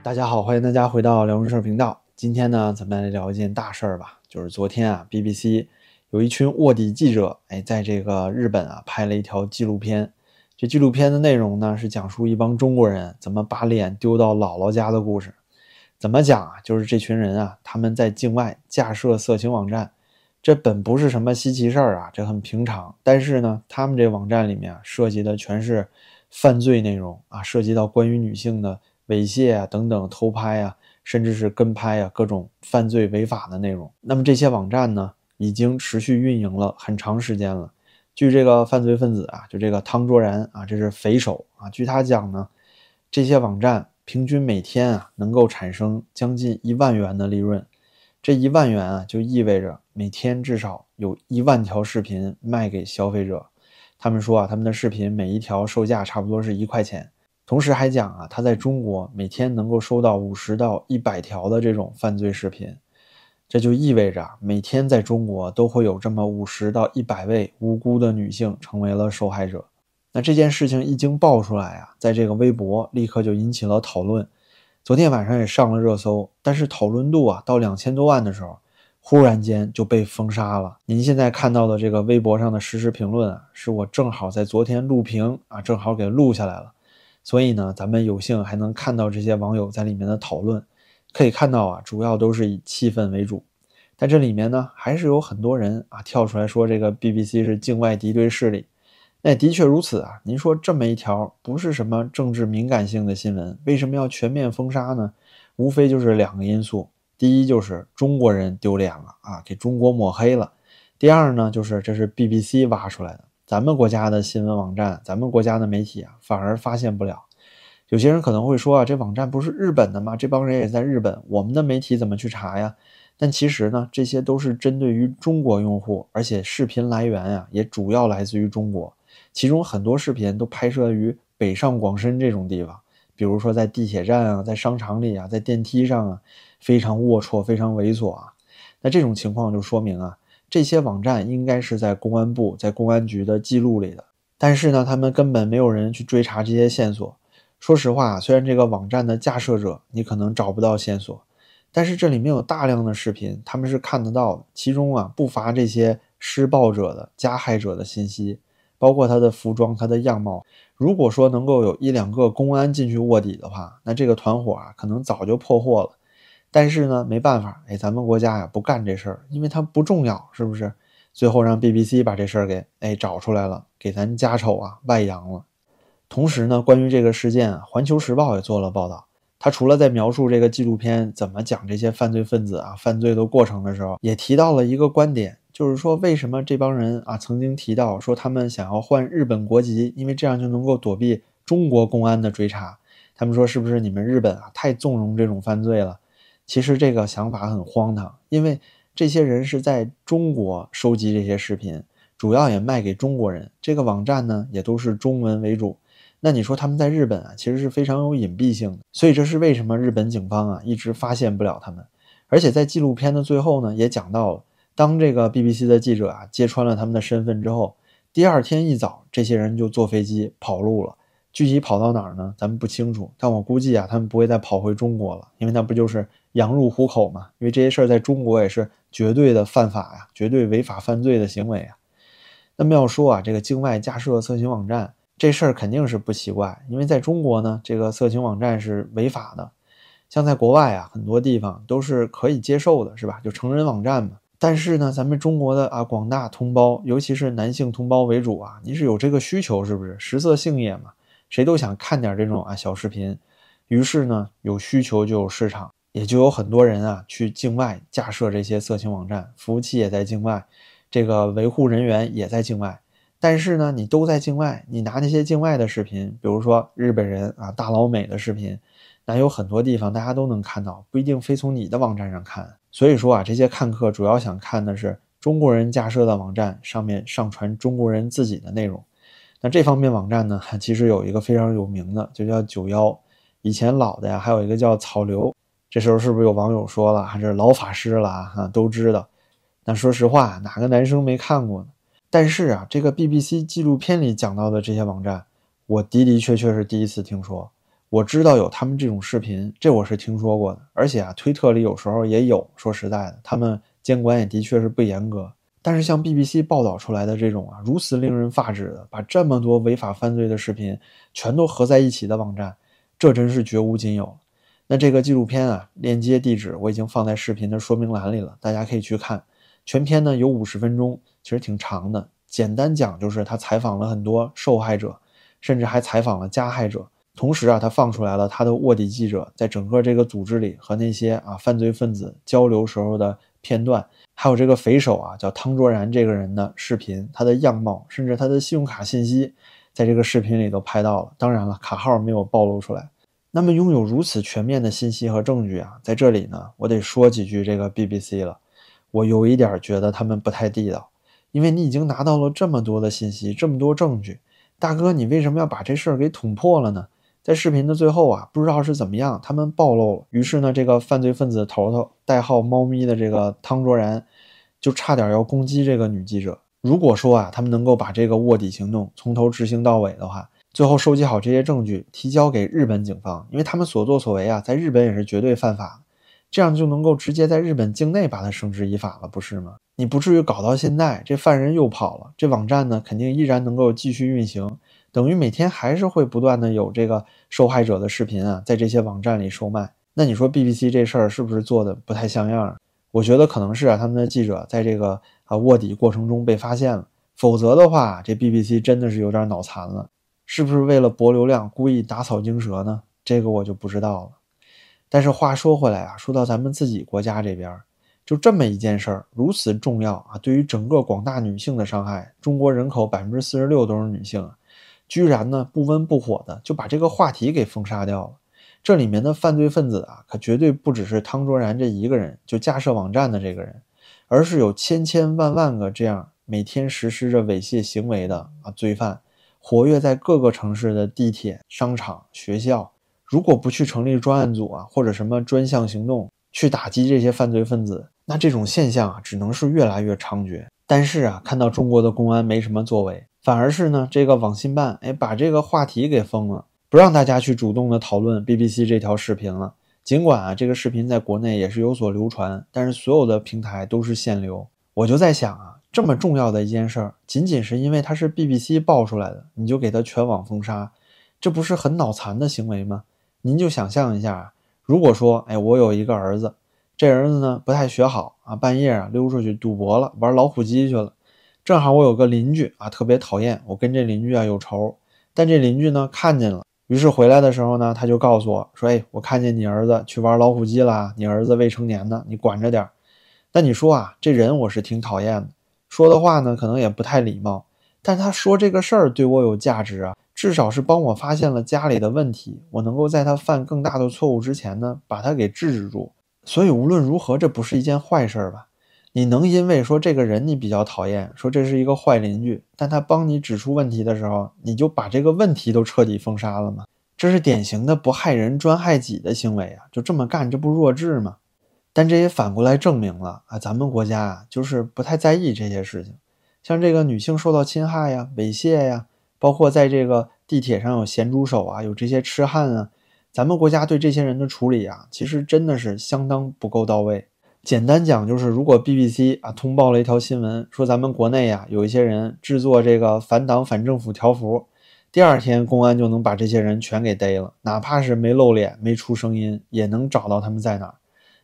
大家好，欢迎大家回到聊人事频道。今天呢，咱们来聊一件大事儿吧，就是昨天啊，BBC 有一群卧底记者，哎，在这个日本啊拍了一条纪录片。这纪录片的内容呢，是讲述一帮中国人怎么把脸丢到姥姥家的故事。怎么讲啊？就是这群人啊，他们在境外架设色情网站，这本不是什么稀奇事儿啊，这很平常。但是呢，他们这网站里面啊，涉及的全是犯罪内容啊，涉及到关于女性的。猥亵啊，等等，偷拍啊，甚至是跟拍啊，各种犯罪违法的内容。那么这些网站呢，已经持续运营了很长时间了。据这个犯罪分子啊，就这个汤卓然啊，这是匪首啊。据他讲呢，这些网站平均每天啊，能够产生将近一万元的利润。这一万元啊，就意味着每天至少有一万条视频卖给消费者。他们说啊，他们的视频每一条售价差不多是一块钱。同时还讲啊，他在中国每天能够收到五十到一百条的这种犯罪视频，这就意味着每天在中国都会有这么五十到一百位无辜的女性成为了受害者。那这件事情一经爆出来啊，在这个微博立刻就引起了讨论，昨天晚上也上了热搜。但是讨论度啊到两千多万的时候，忽然间就被封杀了。您现在看到的这个微博上的实时评论啊，是我正好在昨天录屏啊，正好给录下来了。所以呢，咱们有幸还能看到这些网友在里面的讨论，可以看到啊，主要都是以气氛为主。但这里面呢，还是有很多人啊跳出来说这个 BBC 是境外敌对势力。那的确如此啊。您说这么一条不是什么政治敏感性的新闻，为什么要全面封杀呢？无非就是两个因素：第一就是中国人丢脸了啊，给中国抹黑了；第二呢，就是这是 BBC 挖出来的。咱们国家的新闻网站，咱们国家的媒体啊，反而发现不了。有些人可能会说啊，这网站不是日本的吗？这帮人也在日本，我们的媒体怎么去查呀？但其实呢，这些都是针对于中国用户，而且视频来源呀，也主要来自于中国。其中很多视频都拍摄于北上广深这种地方，比如说在地铁站啊，在商场里啊，在电梯上啊，非常龌龊，非常猥琐啊。那这种情况就说明啊。这些网站应该是在公安部、在公安局的记录里的，但是呢，他们根本没有人去追查这些线索。说实话，虽然这个网站的架设者你可能找不到线索，但是这里面有大量的视频，他们是看得到的。其中啊，不乏这些施暴者的加害者的信息，包括他的服装、他的样貌。如果说能够有一两个公安进去卧底的话，那这个团伙啊，可能早就破获了。但是呢，没办法，哎，咱们国家呀不干这事儿，因为它不重要，是不是？最后让 BBC 把这事儿给哎找出来了，给咱家丑啊外扬了。同时呢，关于这个事件，《环球时报》也做了报道。他除了在描述这个纪录片怎么讲这些犯罪分子啊犯罪的过程的时候，也提到了一个观点，就是说为什么这帮人啊曾经提到说他们想要换日本国籍，因为这样就能够躲避中国公安的追查。他们说是不是你们日本啊太纵容这种犯罪了？其实这个想法很荒唐，因为这些人是在中国收集这些视频，主要也卖给中国人。这个网站呢，也都是中文为主。那你说他们在日本啊，其实是非常有隐蔽性的。所以这是为什么日本警方啊一直发现不了他们。而且在纪录片的最后呢，也讲到了，当这个 BBC 的记者啊揭穿了他们的身份之后，第二天一早，这些人就坐飞机跑路了。具体跑到哪儿呢？咱们不清楚。但我估计啊，他们不会再跑回中国了，因为那不就是。羊入虎口嘛，因为这些事儿在中国也是绝对的犯法呀，绝对违法犯罪的行为啊。那么要说啊，这个境外架设色情网站这事儿肯定是不奇怪，因为在中国呢，这个色情网站是违法的。像在国外啊，很多地方都是可以接受的，是吧？就成人网站嘛。但是呢，咱们中国的啊广大同胞，尤其是男性同胞为主啊，你是有这个需求，是不是？食色性也嘛，谁都想看点这种啊小视频。于是呢，有需求就有市场。也就有很多人啊去境外架设这些色情网站，服务器也在境外，这个维护人员也在境外。但是呢，你都在境外，你拿那些境外的视频，比如说日本人啊大老美的视频，那有很多地方大家都能看到，不一定非从你的网站上看。所以说啊，这些看客主要想看的是中国人架设的网站上面上传中国人自己的内容。那这方面网站呢，其实有一个非常有名的，就叫九幺。以前老的呀，还有一个叫草流。这时候是不是有网友说了，还是老法师了啊？都知道。那说实话，哪个男生没看过呢？但是啊，这个 BBC 纪录片里讲到的这些网站，我的的确确是第一次听说。我知道有他们这种视频，这我是听说过的。而且啊，推特里有时候也有。说实在的，他们监管也的确是不严格。但是像 BBC 报道出来的这种啊，如此令人发指的，把这么多违法犯罪的视频全都合在一起的网站，这真是绝无仅有。那这个纪录片啊，链接地址我已经放在视频的说明栏里了，大家可以去看。全片呢有五十分钟，其实挺长的。简单讲就是他采访了很多受害者，甚至还采访了加害者。同时啊，他放出来了他的卧底记者在整个这个组织里和那些啊犯罪分子交流时候的片段，还有这个匪首啊叫汤卓然这个人的视频，他的样貌，甚至他的信用卡信息，在这个视频里都拍到了。当然了，卡号没有暴露出来。那么拥有如此全面的信息和证据啊，在这里呢，我得说几句这个 BBC 了。我有一点觉得他们不太地道，因为你已经拿到了这么多的信息，这么多证据，大哥，你为什么要把这事儿给捅破了呢？在视频的最后啊，不知道是怎么样，他们暴露了。于是呢，这个犯罪分子头头代号“猫咪”的这个汤卓然，就差点要攻击这个女记者。如果说啊，他们能够把这个卧底行动从头执行到尾的话，最后收集好这些证据，提交给日本警方，因为他们所作所为啊，在日本也是绝对犯法。这样就能够直接在日本境内把他绳之以法了，不是吗？你不至于搞到现在，这犯人又跑了，这网站呢肯定依然能够继续运行，等于每天还是会不断的有这个受害者的视频啊，在这些网站里售卖。那你说 BBC 这事儿是不是做的不太像样？我觉得可能是啊，他们的记者在这个啊卧底过程中被发现了，否则的话，这 BBC 真的是有点脑残了，是不是为了博流量故意打草惊蛇呢？这个我就不知道了。但是话说回来啊，说到咱们自己国家这边，就这么一件事儿，如此重要啊，对于整个广大女性的伤害，中国人口百分之四十六都是女性啊，居然呢不温不火的就把这个话题给封杀掉了。这里面的犯罪分子啊，可绝对不只是汤卓然这一个人，就架设网站的这个人，而是有千千万万个这样每天实施着猥亵行为的啊罪犯，活跃在各个城市的地铁、商场、学校。如果不去成立专案组啊，或者什么专项行动去打击这些犯罪分子，那这种现象啊，只能是越来越猖獗。但是啊，看到中国的公安没什么作为，反而是呢，这个网信办哎，把这个话题给封了，不让大家去主动的讨论 BBC 这条视频了。尽管啊，这个视频在国内也是有所流传，但是所有的平台都是限流。我就在想啊，这么重要的一件事儿，仅仅是因为它是 BBC 爆出来的，你就给它全网封杀，这不是很脑残的行为吗？您就想象一下啊，如果说，哎，我有一个儿子，这儿子呢不太学好啊，半夜啊溜出去赌博了，玩老虎机去了。正好我有个邻居啊，特别讨厌，我跟这邻居啊有仇。但这邻居呢看见了，于是回来的时候呢，他就告诉我说，哎，我看见你儿子去玩老虎机了，你儿子未成年呢，你管着点儿。但你说啊，这人我是挺讨厌的，说的话呢可能也不太礼貌，但他说这个事儿对我有价值啊。至少是帮我发现了家里的问题，我能够在他犯更大的错误之前呢，把他给制止住。所以无论如何，这不是一件坏事吧？你能因为说这个人你比较讨厌，说这是一个坏邻居，但他帮你指出问题的时候，你就把这个问题都彻底封杀了吗？这是典型的不害人专害己的行为啊！就这么干，这不弱智吗？但这也反过来证明了啊，咱们国家啊，就是不太在意这些事情，像这个女性受到侵害呀、猥亵呀。包括在这个地铁上有咸猪手啊，有这些痴汉啊，咱们国家对这些人的处理啊，其实真的是相当不够到位。简单讲就是，如果 BBC 啊通报了一条新闻，说咱们国内呀有一些人制作这个反党反政府条幅，第二天公安就能把这些人全给逮了，哪怕是没露脸、没出声音，也能找到他们在哪儿。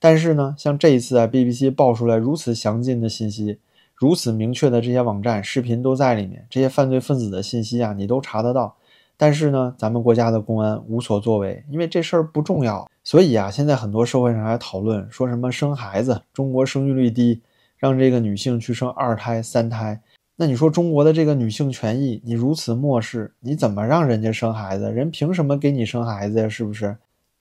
但是呢，像这一次啊，BBC 爆出来如此详尽的信息。如此明确的这些网站视频都在里面，这些犯罪分子的信息啊，你都查得到。但是呢，咱们国家的公安无所作为，因为这事儿不重要。所以啊，现在很多社会上还讨论说什么生孩子，中国生育率低，让这个女性去生二胎、三胎。那你说中国的这个女性权益，你如此漠视，你怎么让人家生孩子？人凭什么给你生孩子呀？是不是？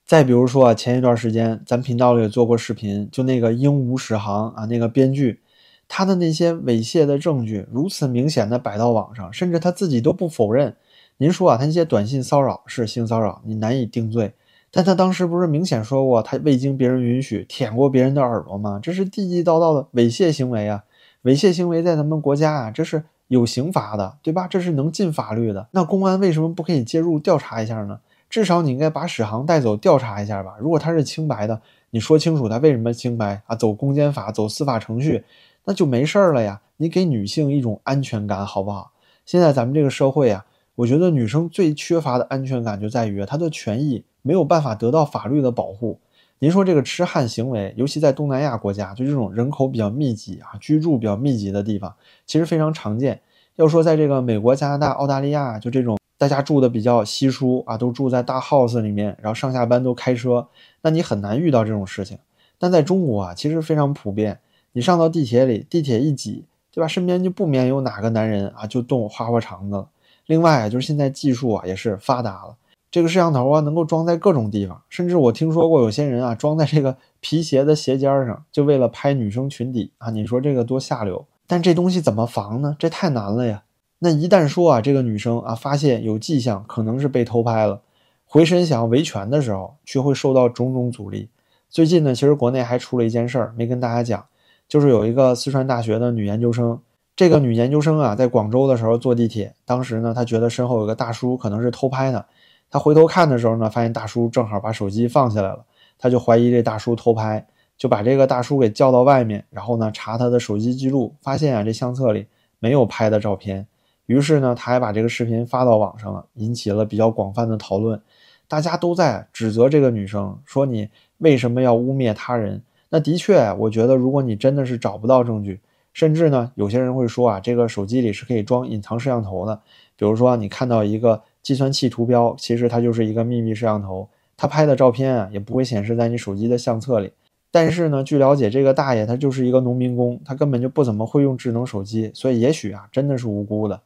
再比如说啊，前一段时间咱频道里也做过视频，就那个鹦鹉史航啊，那个编剧。他的那些猥亵的证据如此明显的摆到网上，甚至他自己都不否认。您说啊，他那些短信骚扰是性骚扰，你难以定罪。但他当时不是明显说过他未经别人允许舔过别人的耳朵吗？这是地地道道的猥亵行为啊！猥亵行为在咱们国家啊，这是有刑罚的，对吧？这是能进法律的。那公安为什么不可以介入调查一下呢？至少你应该把史航带走调查一下吧。如果他是清白的，你说清楚他为什么清白啊？走公检法，走司法程序，那就没事儿了呀。你给女性一种安全感，好不好？现在咱们这个社会啊，我觉得女生最缺乏的安全感就在于她的权益没有办法得到法律的保护。您说这个痴汉行为，尤其在东南亚国家，就这种人口比较密集啊，居住比较密集的地方，其实非常常见。要说在这个美国、加拿大、澳大利亚，就这种大家住的比较稀疏啊，都住在大 house 里面，然后上下班都开车，那你很难遇到这种事情。但在中国啊，其实非常普遍。你上到地铁里，地铁一挤，对吧？身边就不免有哪个男人啊，就动花花肠子了。另外啊就是现在技术啊也是发达了。这个摄像头啊，能够装在各种地方，甚至我听说过有些人啊，装在这个皮鞋的鞋尖上，就为了拍女生裙底啊。你说这个多下流？但这东西怎么防呢？这太难了呀。那一旦说啊，这个女生啊，发现有迹象可能是被偷拍了，回身想要维权的时候，却会受到种种阻力。最近呢，其实国内还出了一件事儿，没跟大家讲，就是有一个四川大学的女研究生，这个女研究生啊，在广州的时候坐地铁，当时呢，她觉得身后有个大叔可能是偷拍的她。回头看的时候呢，发现大叔正好把手机放下来了，她就怀疑这大叔偷拍，就把这个大叔给叫到外面，然后呢查他的手机记录，发现啊这相册里没有拍的照片，于是呢他还把这个视频发到网上了，引起了比较广泛的讨论，大家都在指责这个女生，说你为什么要污蔑他人？那的确，我觉得如果你真的是找不到证据，甚至呢有些人会说啊，这个手机里是可以装隐藏摄像头的，比如说你看到一个。计算器图标其实它就是一个秘密摄像头，它拍的照片啊也不会显示在你手机的相册里。但是呢，据了解，这个大爷他就是一个农民工，他根本就不怎么会用智能手机，所以也许啊真的是无辜的。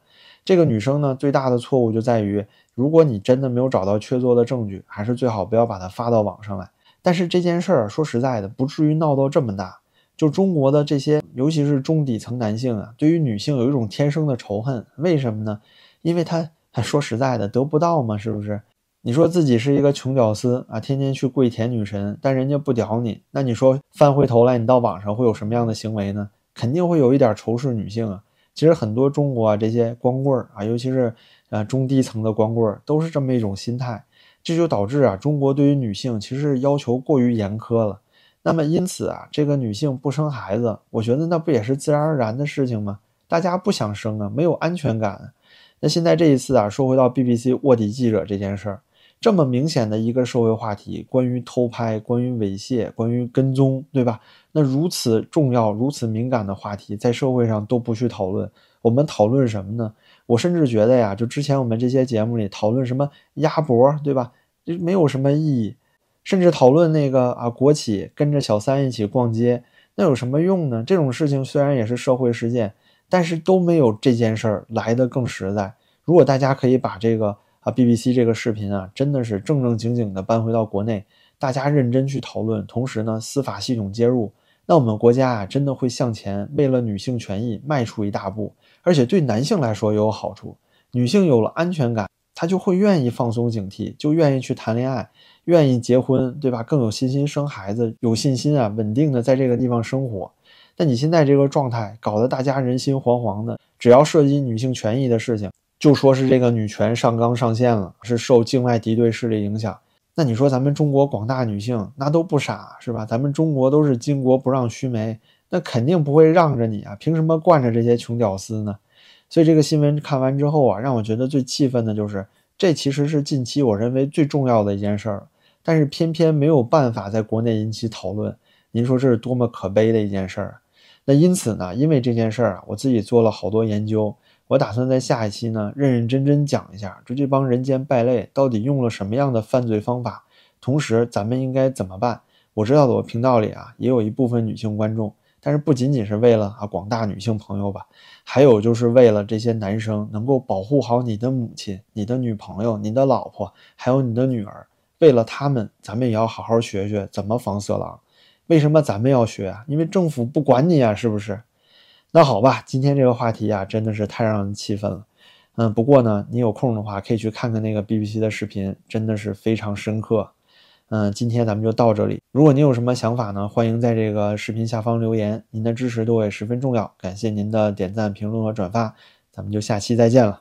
这个女生呢最大的错误就在于，如果你真的没有找到确凿的证据，还是最好不要把它发到网上来。但是这件事儿说实在的，不至于闹到这么大。就中国的这些，尤其是中底层男性啊，对于女性有一种天生的仇恨。为什么呢？因为他。说实在的，得不到嘛？是不是？你说自己是一个穷屌丝啊，天天去跪舔女神，但人家不屌你，那你说翻回头来，你到网上会有什么样的行为呢？肯定会有一点仇视女性啊。其实很多中国啊这些光棍儿啊，尤其是呃中低层的光棍儿，都是这么一种心态，这就导致啊中国对于女性其实要求过于严苛了。那么因此啊，这个女性不生孩子，我觉得那不也是自然而然的事情吗？大家不想生啊，没有安全感。那现在这一次啊，说回到 BBC 卧底记者这件事儿，这么明显的一个社会话题，关于偷拍、关于猥亵、关于跟踪，对吧？那如此重要、如此敏感的话题，在社会上都不去讨论，我们讨论什么呢？我甚至觉得呀，就之前我们这些节目里讨论什么鸭脖，对吧？这没有什么意义，甚至讨论那个啊，国企跟着小三一起逛街，那有什么用呢？这种事情虽然也是社会事件。但是都没有这件事儿来的更实在。如果大家可以把这个啊 BBC 这个视频啊，真的是正正经经的搬回到国内，大家认真去讨论，同时呢司法系统介入，那我们国家啊真的会向前，为了女性权益迈出一大步。而且对男性来说也有好处，女性有了安全感，她就会愿意放松警惕，就愿意去谈恋爱，愿意结婚，对吧？更有信心生孩子，有信心啊稳定的在这个地方生活。但你现在这个状态搞得大家人心惶惶的，只要涉及女性权益的事情，就说是这个女权上纲上线了，是受境外敌对势力影响。那你说咱们中国广大女性那都不傻是吧？咱们中国都是巾帼不让须眉，那肯定不会让着你啊！凭什么惯着这些穷屌丝呢？所以这个新闻看完之后啊，让我觉得最气愤的就是，这其实是近期我认为最重要的一件事儿，但是偏偏没有办法在国内引起讨论。您说这是多么可悲的一件事儿？那因此呢，因为这件事儿啊，我自己做了好多研究，我打算在下一期呢，认认真真讲一下，就这帮人间败类到底用了什么样的犯罪方法，同时咱们应该怎么办？我知道的我频道里啊，也有一部分女性观众，但是不仅仅是为了啊广大女性朋友吧，还有就是为了这些男生能够保护好你的母亲、你的女朋友、你的老婆，还有你的女儿，为了他们，咱们也要好好学学怎么防色狼。为什么咱们要学啊？因为政府不管你啊，是不是？那好吧，今天这个话题啊，真的是太让人气愤了。嗯，不过呢，你有空的话可以去看看那个 BBC 的视频，真的是非常深刻。嗯，今天咱们就到这里。如果您有什么想法呢，欢迎在这个视频下方留言，您的支持对我也十分重要。感谢您的点赞、评论和转发，咱们就下期再见了。